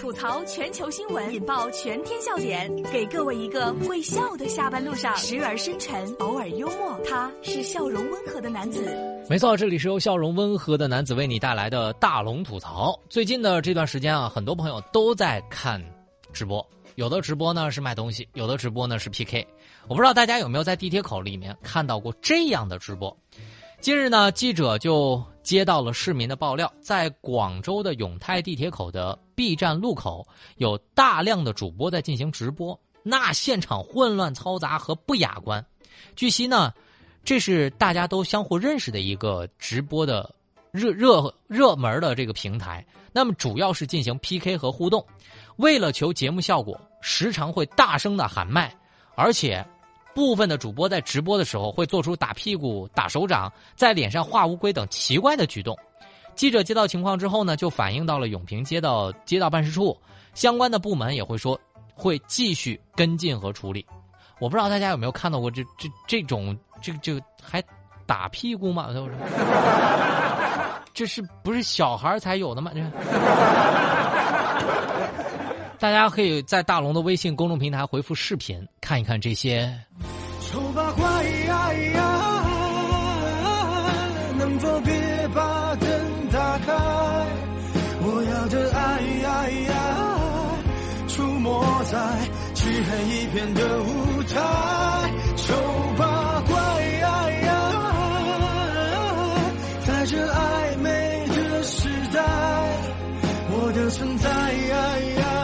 吐槽全球新闻，引爆全天笑点，给各位一个会笑的下班路上，时而深沉，偶尔幽默。他是笑容温和的男子。没错，这里是由笑容温和的男子为你带来的大龙吐槽。最近的这段时间啊，很多朋友都在看直播，有的直播呢是卖东西，有的直播呢是 PK。我不知道大家有没有在地铁口里面看到过这样的直播。近日呢，记者就接到了市民的爆料，在广州的永泰地铁口的 B 站路口，有大量的主播在进行直播，那现场混乱嘈杂和不雅观。据悉呢，这是大家都相互认识的一个直播的热热热门的这个平台。那么主要是进行 PK 和互动，为了求节目效果，时常会大声的喊麦，而且。部分的主播在直播的时候会做出打屁股、打手掌、在脸上画乌龟等奇怪的举动。记者接到情况之后呢，就反映到了永平街道街道办事处，相关的部门也会说会继续跟进和处理。我不知道大家有没有看到过这这这种这这还打屁股吗？这是不是小孩才有的吗？这。大家可以在大龙的微信公众平台回复“视频”，看一看这些。丑八怪呀呀，能否别把灯打开？我要的爱，出没在漆黑一片的舞台。丑八怪呀呀，在这暧昧的时代，我的存在呀。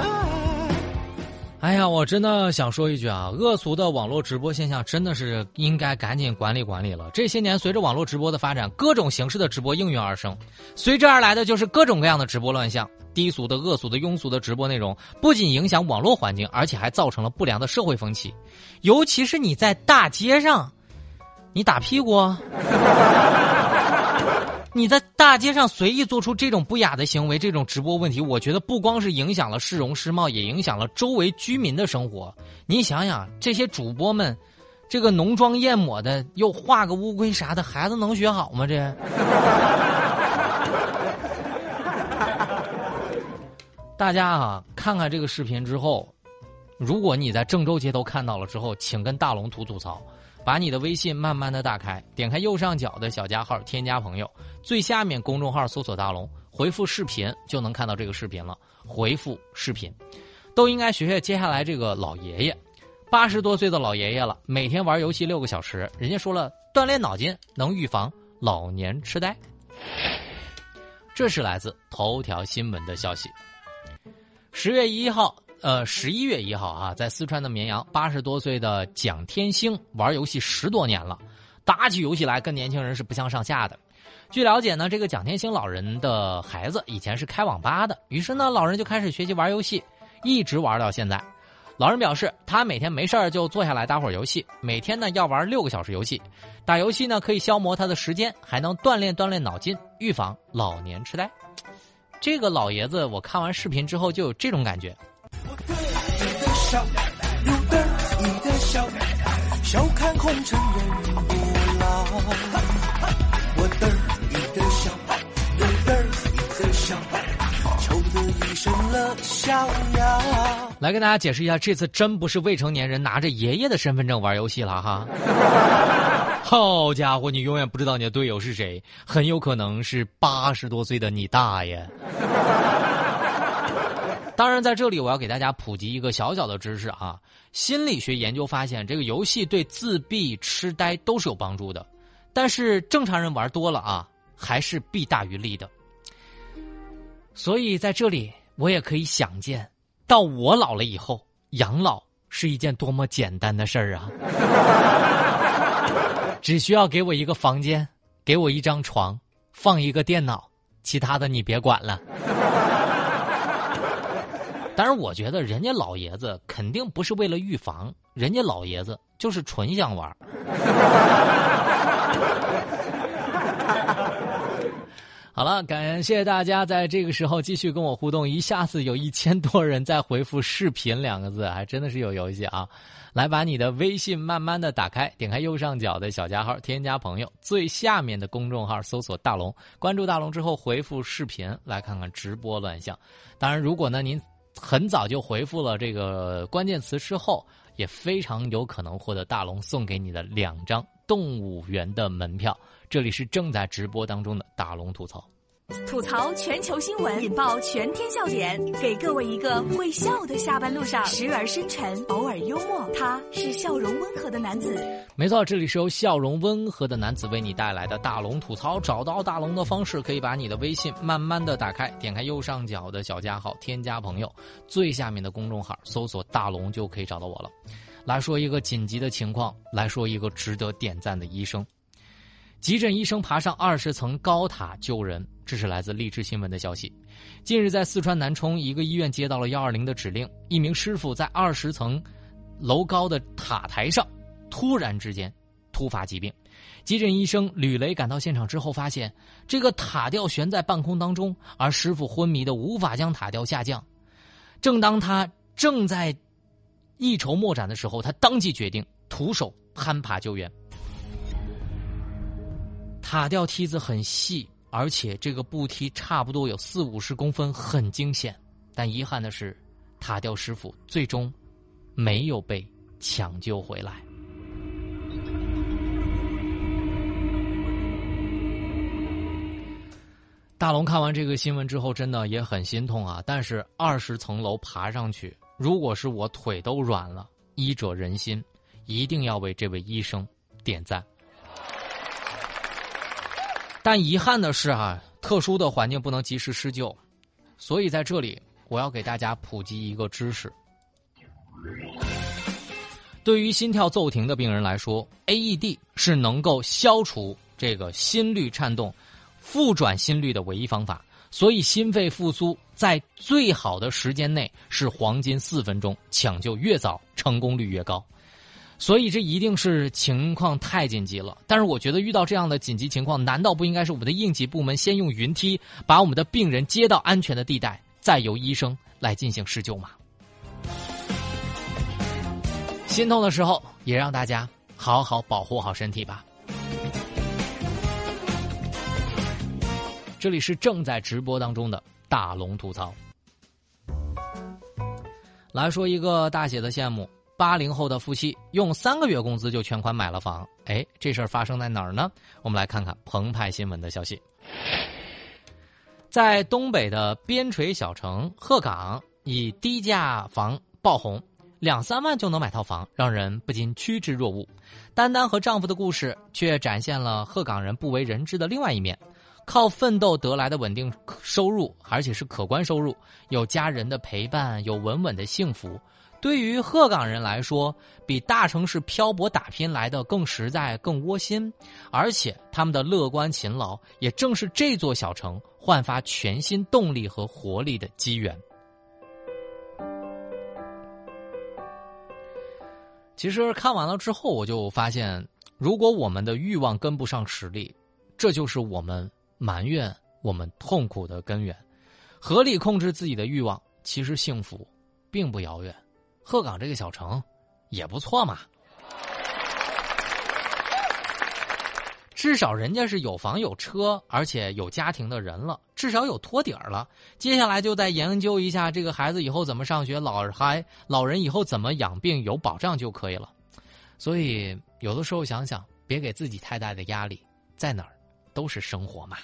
哎呀，我真的想说一句啊，恶俗的网络直播现象真的是应该赶紧管理管理了。这些年，随着网络直播的发展，各种形式的直播应运而生，随之而来的就是各种各样的直播乱象。低俗的、恶俗的、庸俗的直播内容，不仅影响网络环境，而且还造成了不良的社会风气。尤其是你在大街上，你打屁股。你在大街上随意做出这种不雅的行为，这种直播问题，我觉得不光是影响了市容市貌，也影响了周围居民的生活。你想想，这些主播们，这个浓妆艳抹的，又画个乌龟啥的，孩子能学好吗？这，大家啊，看看这个视频之后，如果你在郑州街头看到了之后，请跟大龙吐吐槽。把你的微信慢慢的打开，点开右上角的小加号，添加朋友，最下面公众号搜索大龙，回复视频就能看到这个视频了。回复视频，都应该学学接下来这个老爷爷，八十多岁的老爷爷了，每天玩游戏六个小时，人家说了，锻炼脑筋能预防老年痴呆。这是来自头条新闻的消息。十月一号。呃，十一月一号啊，在四川的绵阳，八十多岁的蒋天星玩游戏十多年了，打起游戏来跟年轻人是不相上下的。据了解呢，这个蒋天星老人的孩子以前是开网吧的，于是呢，老人就开始学习玩游戏，一直玩到现在。老人表示，他每天没事就坐下来打会儿游戏，每天呢要玩六个小时游戏。打游戏呢可以消磨他的时间，还能锻炼锻炼脑筋，预防老年痴呆。这个老爷子，我看完视频之后就有这种感觉。笑，有得意的笑，笑看红尘人不老。我得意的笑，有得意的笑，求得一身乐逍遥。来跟大家解释一下，这次真不是未成年人拿着爷爷的身份证玩游戏了哈。好家伙，你永远不知道你的队友是谁，很有可能是八十多岁的你大爷。当然，在这里我要给大家普及一个小小的知识啊。心理学研究发现，这个游戏对自闭、痴呆都是有帮助的，但是正常人玩多了啊，还是弊大于利的。所以在这里，我也可以想见，到我老了以后，养老是一件多么简单的事儿啊！只需要给我一个房间，给我一张床，放一个电脑，其他的你别管了。但是我觉得人家老爷子肯定不是为了预防，人家老爷子就是纯想玩。好了，感谢大家在这个时候继续跟我互动，一下子有一千多人在回复“视频”两个字，还真的是有游戏啊！来，把你的微信慢慢的打开，点开右上角的小加号，添加朋友，最下面的公众号搜索“大龙”，关注大龙之后回复“视频”，来看看直播乱象。当然，如果呢您。很早就回复了这个关键词之后，也非常有可能获得大龙送给你的两张动物园的门票。这里是正在直播当中的大龙吐槽。吐槽全球新闻，引爆全天笑点，给各位一个会笑的下班路上，时而深沉，偶尔幽默。他是笑容温和的男子。没错，这里是由笑容温和的男子为你带来的大龙吐槽。找到大龙的方式，可以把你的微信慢慢的打开，点开右上角的小加号，添加朋友，最下面的公众号搜索大龙就可以找到我了。来说一个紧急的情况，来说一个值得点赞的医生。急诊医生爬上二十层高塔救人，这是来自励志新闻的消息。近日，在四川南充一个医院接到了幺二零的指令，一名师傅在二十层楼高的塔台上突然之间突发疾病。急诊医生吕雷赶到现场之后，发现这个塔吊悬在半空当中，而师傅昏迷的无法将塔吊下降。正当他正在一筹莫展的时候，他当即决定徒手攀爬救援。塔吊梯子很细，而且这个步梯差不多有四五十公分，很惊险。但遗憾的是，塔吊师傅最终没有被抢救回来。大龙看完这个新闻之后，真的也很心痛啊！但是二十层楼爬上去，如果是我腿都软了，医者仁心，一定要为这位医生点赞。但遗憾的是啊，特殊的环境不能及时施救，所以在这里我要给大家普及一个知识：对于心跳骤停的病人来说，AED 是能够消除这个心率颤动、复转心率的唯一方法。所以心肺复苏在最好的时间内是黄金四分钟，抢救越早，成功率越高。所以这一定是情况太紧急了，但是我觉得遇到这样的紧急情况，难道不应该是我们的应急部门先用云梯把我们的病人接到安全的地带，再由医生来进行施救吗？心痛的时候，也让大家好好保护好身体吧。这里是正在直播当中的大龙吐槽，来说一个大写的羡慕。八零后的夫妻用三个月工资就全款买了房，哎，这事儿发生在哪儿呢？我们来看看澎湃新闻的消息。在东北的边陲小城鹤岗，以低价房爆红，两三万就能买套房，让人不禁趋之若鹜。丹丹和丈夫的故事却展现了鹤岗人不为人知的另外一面：靠奋斗得来的稳定收入，而且是可观收入，有家人的陪伴，有稳稳的幸福。对于鹤岗人来说，比大城市漂泊打拼来的更实在、更窝心，而且他们的乐观勤劳，也正是这座小城焕发全新动力和活力的机缘。其实看完了之后，我就发现，如果我们的欲望跟不上实力，这就是我们埋怨、我们痛苦的根源。合理控制自己的欲望，其实幸福并不遥远。鹤岗这个小城，也不错嘛。至少人家是有房有车，而且有家庭的人了，至少有托底儿了。接下来就再研究一下这个孩子以后怎么上学，老孩老人以后怎么养病，有保障就可以了。所以有的时候想想，别给自己太大的压力，在哪儿都是生活嘛。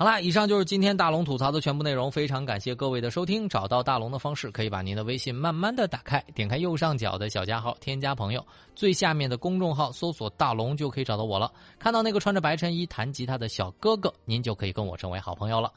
好啦，以上就是今天大龙吐槽的全部内容。非常感谢各位的收听。找到大龙的方式，可以把您的微信慢慢的打开，点开右上角的小加号，添加朋友，最下面的公众号搜索“大龙”就可以找到我了。看到那个穿着白衬衣弹吉他的小哥哥，您就可以跟我成为好朋友了。